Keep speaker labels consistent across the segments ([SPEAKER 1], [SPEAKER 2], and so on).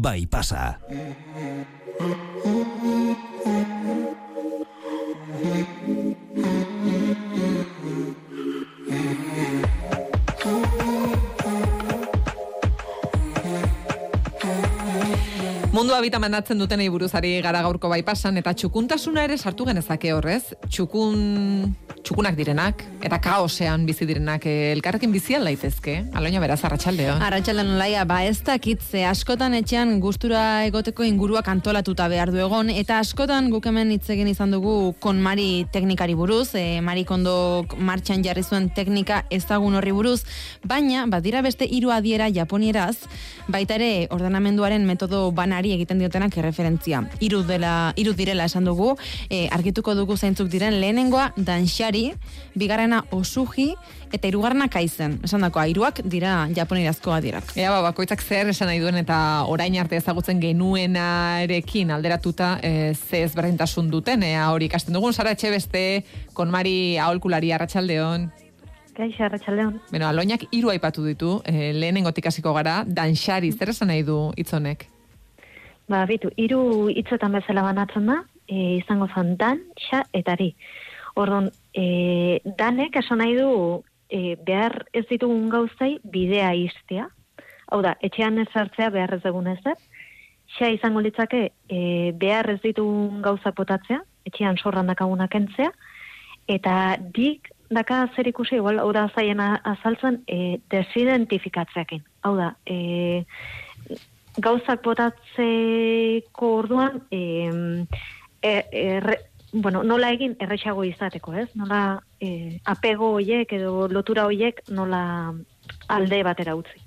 [SPEAKER 1] bai pasa.
[SPEAKER 2] Mundu habita mandatzen dutenei buruzari gara gaurko bai pasan, eta txukuntasuna ere sartu genezake horrez. Txukun, txukunak direnak, eta kaosean bizi direnak eh, elkarrekin bizian laitezke. Aloina beraz, arratsaldeon.
[SPEAKER 3] Arratxaldeon laia, ba ez dakitze, askotan etxean gustura egoteko inguruak antolatuta behar du egon, eta askotan guk hemen hitz egin izan dugu konmari teknikari buruz, e, Mari Kondo martxan jarri zuen teknika ezagun horri buruz, baina, badira beste hiru adiera japonieraz, baita ere ordenamenduaren metodo banari egiten diotenak erreferentzia. Hiru dela, hiru direla esan dugu, e, argituko dugu zeintzuk diren lehenengoa danxari, bigarrena osuji, eta hirugarrena kaizen. Esan dakoa, hiruak dira japonierazko adierak.
[SPEAKER 2] Ea, ba, bakoitzak zer esan nahi duen eta orain arte ezagutzen genuenarekin alderatuta e, ze ezberdintasun duten, ea hori ikasten dugun, Sara etxe beste, konmari aholkulari arratsaldeon.
[SPEAKER 4] Kaixo, arratsaldeon.
[SPEAKER 2] Bueno, aloinak hiru aipatu ditu, e, lehenengotik hasiko gara, danxari, zer esan nahi du hitzonek?
[SPEAKER 4] Ba, bitu, hiru hitzetan bezala banatzen da, e, izango zen dan, xa, eta ri. Orduan, e, danek esan nahi du e, behar ez ditugun gauzai bidea iztea. Hau da, etxean ez hartzea behar ez egun ez Xa izango litzake e, behar ez ditugun gauzak botatzea, etxean sorran dakagunak entzea, eta dik daka zer ikusi, igual, hau da zaien azaltzen, e, desidentifikatzeakin. Hau da, e, gauzak botatzeko orduan, e, e, bueno, nola egin errexago izateko, ez? Nola e, apego hoiek edo lotura hoiek nola alde batera utzi.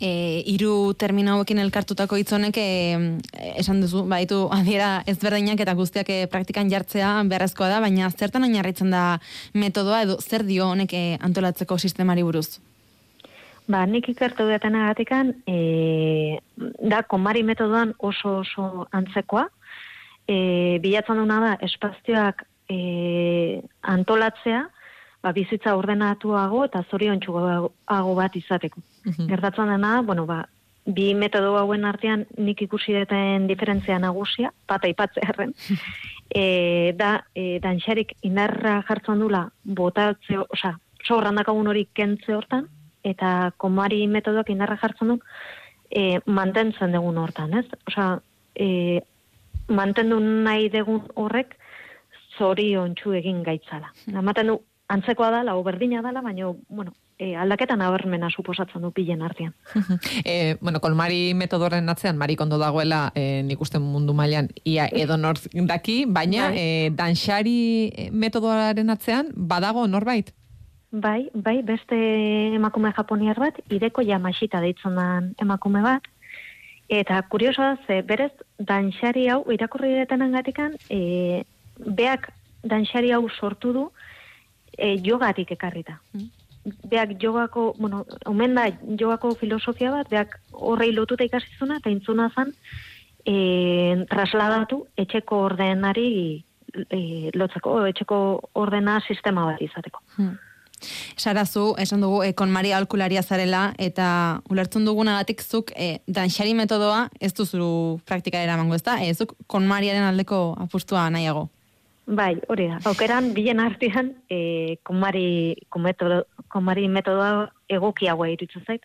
[SPEAKER 3] E, iru termino hauekin elkartutako hitzonek e, esan duzu, baitu adiera ezberdinak eta guztiak e, praktikan jartzea beharrezkoa da, baina zertan oinarritzen da metodoa edo zer dio honek e, antolatzeko sistemari buruz?
[SPEAKER 4] Ba, nik ikertu duten agatikan, e, da, konmari metodoan oso oso antzekoa, e, bilatzen duna da, espazioak e, antolatzea, ba, bizitza ordenatuago eta zorion txugago bat izateko.
[SPEAKER 2] Mhm.
[SPEAKER 4] Gertatzen dena, bueno, ba, bi metodo hauen artean nik ikusi deten diferentzia nagusia, bat aipatzearen, e, da, e, danxarik indarra jartzen dula botatzeo, oza, sobrandakagun hori kentze hortan, eta komari metodoak indarra jartzen du e, mantentzen dugun hortan, ez? Osa, e, mantendu nahi dugun horrek zorion txu egin gaitzala. Ematen du, antzekoa dala, o berdina dala, baina, bueno, e, aldaketan abermena suposatzen du pilen artean.
[SPEAKER 2] e, bueno, kolmari metodoren atzean, Mari Kondo dagoela, e, nik uste mundu mailan ia edo daki, baina
[SPEAKER 4] Bai.
[SPEAKER 2] e, danxari metodoaren atzean, badago norbait?
[SPEAKER 4] Bai, bai, beste emakume japoniar bat, ideko yamashita deitzen emakume bat, eta kuriosoa da, ze berez, danxari hau, irakurri detenan gatikan, e, beak danxari hau sortu du, e, jogatik ekarrita. Beak jogako, bueno, omen da jogako filosofia bat, beak horrei lotuta ikasizuna, eta intzuna zen, e, trasladatu etxeko ordenari e, lotzeko, etxeko ordena sistema bat izateko.
[SPEAKER 3] Hmm. Sarazu, esan dugu, e, konmari aholkularia zarela, eta ulertzen dugunagatik zuk e, danxari metodoa ez duzu praktika eramango, ez da? E, zuk konmariaren aldeko apustua nahiago.
[SPEAKER 4] Bai, hori da. Aukeran, bilen artean, e, konmari, konmetodo, konmari metodoa egokiagoa iruditzen zait.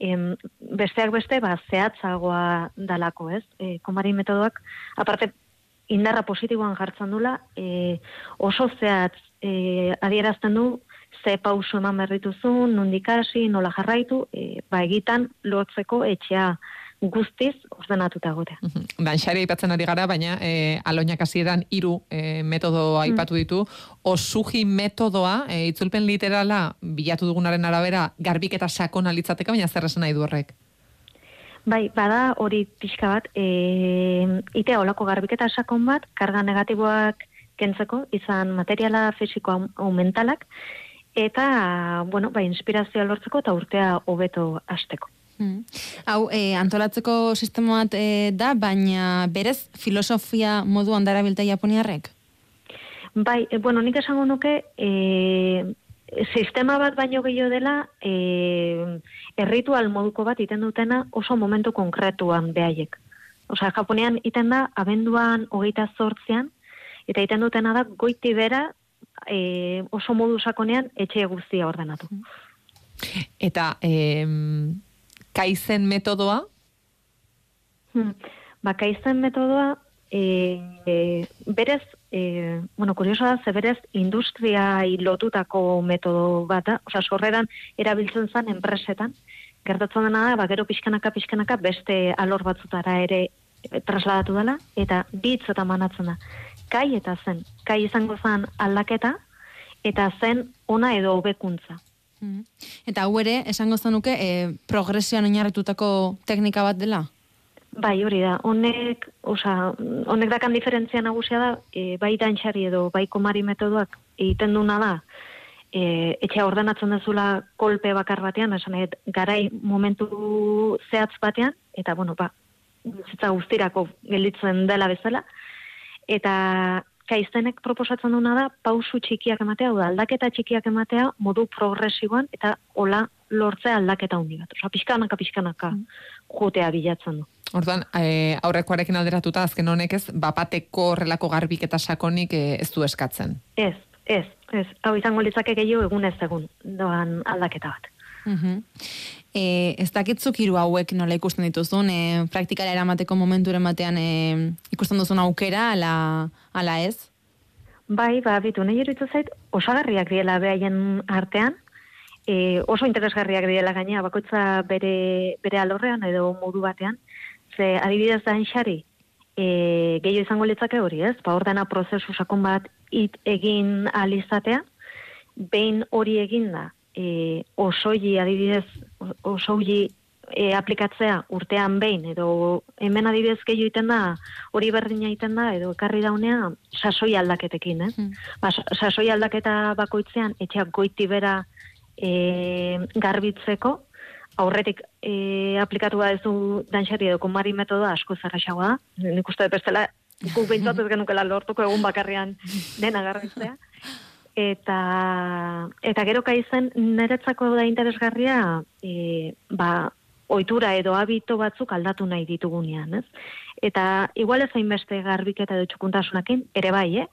[SPEAKER 4] Em, besteak beste, ba, zehatzagoa dalako, ez? E, konmari metodoak, aparte, indarra positiboan jartzen dula, e, oso zehatz e, adierazten du, ze pauso eman berrituzun, nondik hasi, nola jarraitu, e, ba, egitan lotzeko etxea guztiz ordenatuta gotea.
[SPEAKER 2] Danxari aipatzen ari gara, baina e, aloinak hasieran hiru e, metodo aipatu ditu. Osuji metodoa, e, itzulpen literala, bilatu dugunaren arabera, garbik eta sakona litzateka, baina zer esan nahi du horrek?
[SPEAKER 4] Bai, bada hori pixka bat, e, itea olako garbiketa sakon bat, karga negatiboak kentzeko, izan materiala fisiko hau mentalak, eta, bueno, ba, inspirazioa lortzeko eta urtea hobeto hasteko.
[SPEAKER 3] Hmm. Hau, e, antolatzeko sistema bat e, da, baina berez filosofia moduan darabilta japoniarrek?
[SPEAKER 4] Bai, e, bueno, nik esango nuke, e, sistema bat baino gehiago dela, e, erritual moduko bat iten dutena oso momentu konkretuan behaiek. Osea, Japonean iten da, abenduan hogeita zortzean, eta iten dutena da, goiti bera, e, oso modu sakonean, etxe guztia ordenatu.
[SPEAKER 2] Eta, em, kaizen metodoa?
[SPEAKER 4] Hmm. Ba, kaizen metodoa, e, e, berez, e, bueno, kurioso da, ze berez industria lotutako metodo bat da, oza, sorreran erabiltzen zen enpresetan, gertatzen dena da, ba, gero pixkanaka, pixkanaka, beste alor batzutara ere e, trasladatu dela, eta bitz eta manatzen da. Kai eta zen, kai izango zen aldaketa, eta zen ona edo hobekuntza.
[SPEAKER 3] Mm. Eta hau ere, esango zenuke, e, progresioan oinarritutako teknika bat dela?
[SPEAKER 4] Bai, hori da. Honek, osa, honek dakan diferentzia nagusia da, e, bai dantxari edo bai komari metodoak egiten duna da, e, etxea ordenatzen dezula kolpe bakar batean, esan edo, garai momentu zehatz batean, eta, bueno, ba, zitza guztirako gelditzen dela bezala, eta kaiztenek proposatzen duna da, pausu txikiak ematea, da, aldaketa txikiak ematea, modu progresiboan, eta hola lortzea aldaketa hundi bat. Osa, pixkanaka, pixkanaka, mm. jotea bilatzen du.
[SPEAKER 2] Orduan, e, aurrekoarekin alderatuta azken honek ez, bapateko horrelako garbik eta sakonik e, ez du eskatzen.
[SPEAKER 4] Ez, ez, ez. Hau izango litzake gehiago egun ez egun, doan aldaketa bat.
[SPEAKER 3] E, ez dakitzuk hiru hauek nola ikusten dituzun, e, praktikara eramateko momenturen batean e, ikusten duzun aukera, ala, ala ez?
[SPEAKER 4] Bai, ba, bitu, nahi eruditu zait, osagarriak diela behaien artean, e, oso interesgarriak diela gaina, bakoitza bere, bere alorrean edo modu batean, ze adibidez da enxari, e, gehiago izango litzake hori, ez? Ba, ordena prozesu sakon bat it egin alizatea, behin hori egin da, e, osoi adibidez, osoi e, aplikatzea urtean behin, edo hemen adibidez gehiago iten da, hori berdina iten da, edo ekarri daunea, sasoi aldaketekin, eh? Hmm. Ba, sasoi aldaketa bakoitzean, etxeak goiti bera e, garbitzeko, aurretik e, aplikatu ez du danxari edo kumari metoda asko zerraxagoa da. Nik uste bestela, guk behintzat ez genukela lortuko egun bakarrian dena garritzea. Eta, eta gero kaizen niretzako da interesgarria e, ba, oitura edo habito batzuk aldatu nahi ditugunean, ez? Eta igual ez beste garbiketa edo txukuntasunakin, ere bai, eh?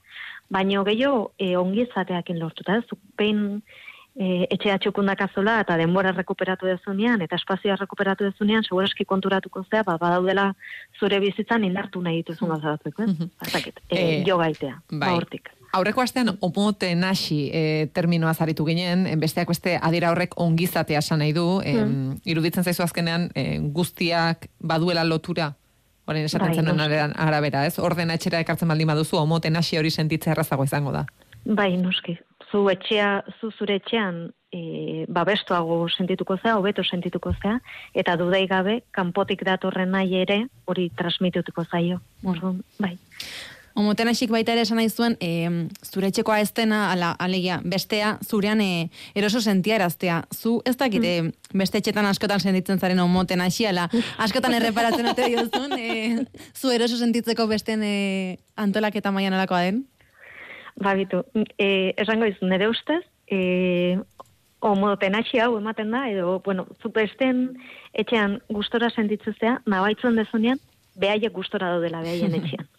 [SPEAKER 4] Baina gehiago e, ongizateakin lortuta, ez? Behin e, etxea txukundak azola eta denbora rekuperatu dezunean eta espazioa rekuperatu dezunean segurazki konturatuko zea, ba, badaudela zure bizitzan indartu nahi dituzun gauza batzuk, eh? Mm e, jo gaitea, ba, bai. hortik.
[SPEAKER 2] Aurreko astean, omote nasi e, terminoa zaritu ginen, besteak beste adira horrek ongizatea esan nahi du, mm. iruditzen zaizu azkenean e, guztiak baduela lotura, Horen esaten bai, zen arabera, ez? Ordena etxera ekartzen baldin baduzu, omote nasi hori sentitzea errazago izango da.
[SPEAKER 4] Bai, noski, zu etxea, zu zure etxean e, babestuago sentituko zea, hobeto sentituko zea, eta dudai gabe, kanpotik datorren nahi ere, hori transmitutuko zaio. Orduan, bai.
[SPEAKER 3] Omoten asik baita ere esan nahi zuen, e, zure etxekoa ez dena, ala, alegia, bestea, zurean e, eroso sentia eraztea. Zu ez dakite, mm. beste etxetan askotan sentitzen zaren omoten hasi, ala, askotan erreparatzen ote diozun, e, zu eroso sentitzeko besten e, antolaketa maian alakoa den?
[SPEAKER 4] Babitu, e, esango izu, nire ustez, e, omodoten hau ematen da, edo, bueno, zupesten etxean gustora sentitzuzea, nabaitzen dezunean, behaiek gustora daudela behaien etxean.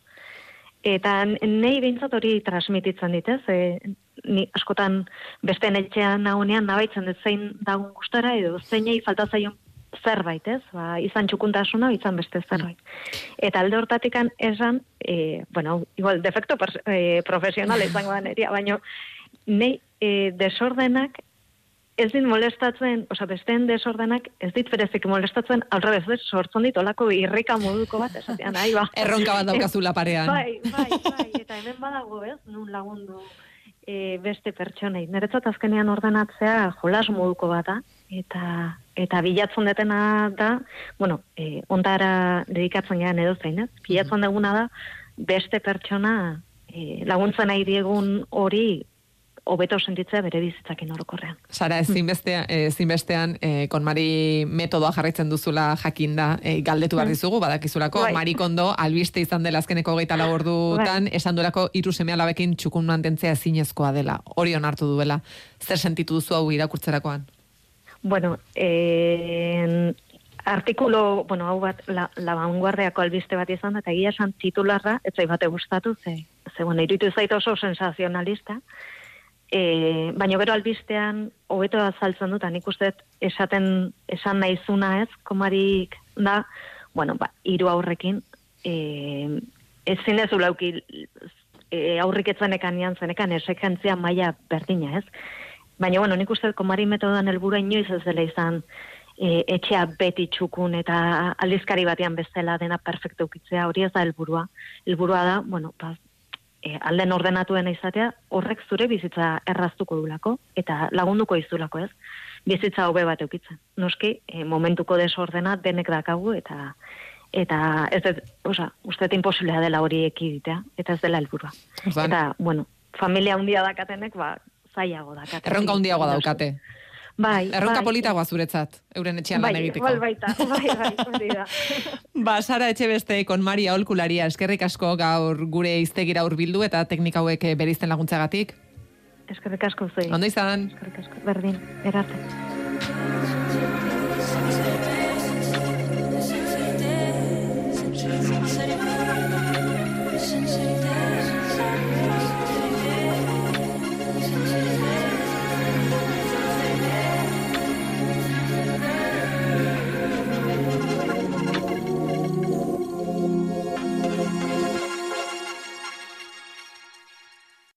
[SPEAKER 4] Eta nahi behintzat hori transmititzen ditez, e, ni askotan beste etxean nahunean nabaitzen dut zein dagun gustora, edo zeinei falta zaion zerbait, ez? Ba, izan txukuntasuna, izan beste zerbait. Eta alde hortatikan esan, e, bueno, igual, defekto e, profesional izango da neria, baina nei e, desordenak ez dit molestatzen, oza, besteen desordenak ez dit berezik molestatzen, alrebez, ez, sortzen dit olako irrika moduko bat, esatean, nahi ba.
[SPEAKER 2] Erronka bat daukazula parean.
[SPEAKER 4] bai, bai, bai, eta hemen badago, ez, nun lagundu e, beste pertsonei. Neretzat azkenean ordenatzea jolas moduko bata, eta eta bilatzen detena da, bueno, e, ondara dedikatzen gehan edo zain, ez? Bilatzen duguna da, beste pertsona e, laguntzen nahi diegun hori hobeto sentitzea bere bizitzakin orokorrean.
[SPEAKER 2] Sara, ezinbestean, ezinbestean e, konmari metodoa jarraitzen duzula jakinda e, galdetu behar mm. dizugu, badakizulako, bai. marikondo, albiste izan dela azkeneko geita labordutan, bai. esan durako iru semea labekin txukun mantentzea ezinezkoa dela, hori onartu duela. Zer sentitu duzu hau irakurtzerakoan?
[SPEAKER 4] Bueno, eh, artikulo, bueno, hau bat, la, la vanguardiako albiste bat izan, da, eta egia esan titularra, ez zai bate gustatu, ze, ze bueno, irutu zait oso sensazionalista, e, baina gero albistean, hobeto azaltzen dut, nik uste esaten, esan naizuna ez, komarik da, bueno, ba, iru aurrekin, e, ez zinez ulauki e, aurriketzen ekan nian zenekan, esekentzia maila berdina ez, Baina, bueno, nik uste komari metodan helburu inoiz ez dela izan e, etxea beti txukun eta aldizkari batean bezala dena perfecto ukitzea, hori ez da helburua. Helburua da, bueno, ba, e, alden ordenatuen izatea, horrek zure bizitza erraztuko dulako eta lagunduko izulako ez. Bizitza hobe bat eukitzen. Noski, e, momentuko desordena denek dakagu eta eta ez ez, oza, uste imposiblea dela hori ekiditea, eta ez dela helburua. Eta, bueno, familia handia dakatenek, ba, zaiago da.
[SPEAKER 2] Erronka handiago daukate.
[SPEAKER 4] Bai,
[SPEAKER 2] Erronka
[SPEAKER 4] bai.
[SPEAKER 2] politagoa zuretzat, euren etxean
[SPEAKER 4] bai,
[SPEAKER 2] lan egiteko.
[SPEAKER 4] Bai, baita, bai, bai, hori da.
[SPEAKER 2] ba, Sara Etxebeste, kon Maria Olkularia, eskerrik asko gaur gure iztegira hurbildu eta teknika hauek berizten laguntzagatik.
[SPEAKER 4] Eskerrik asko zuei.
[SPEAKER 2] Ondo izan.
[SPEAKER 4] Eskerrik asko, berdin, erarte.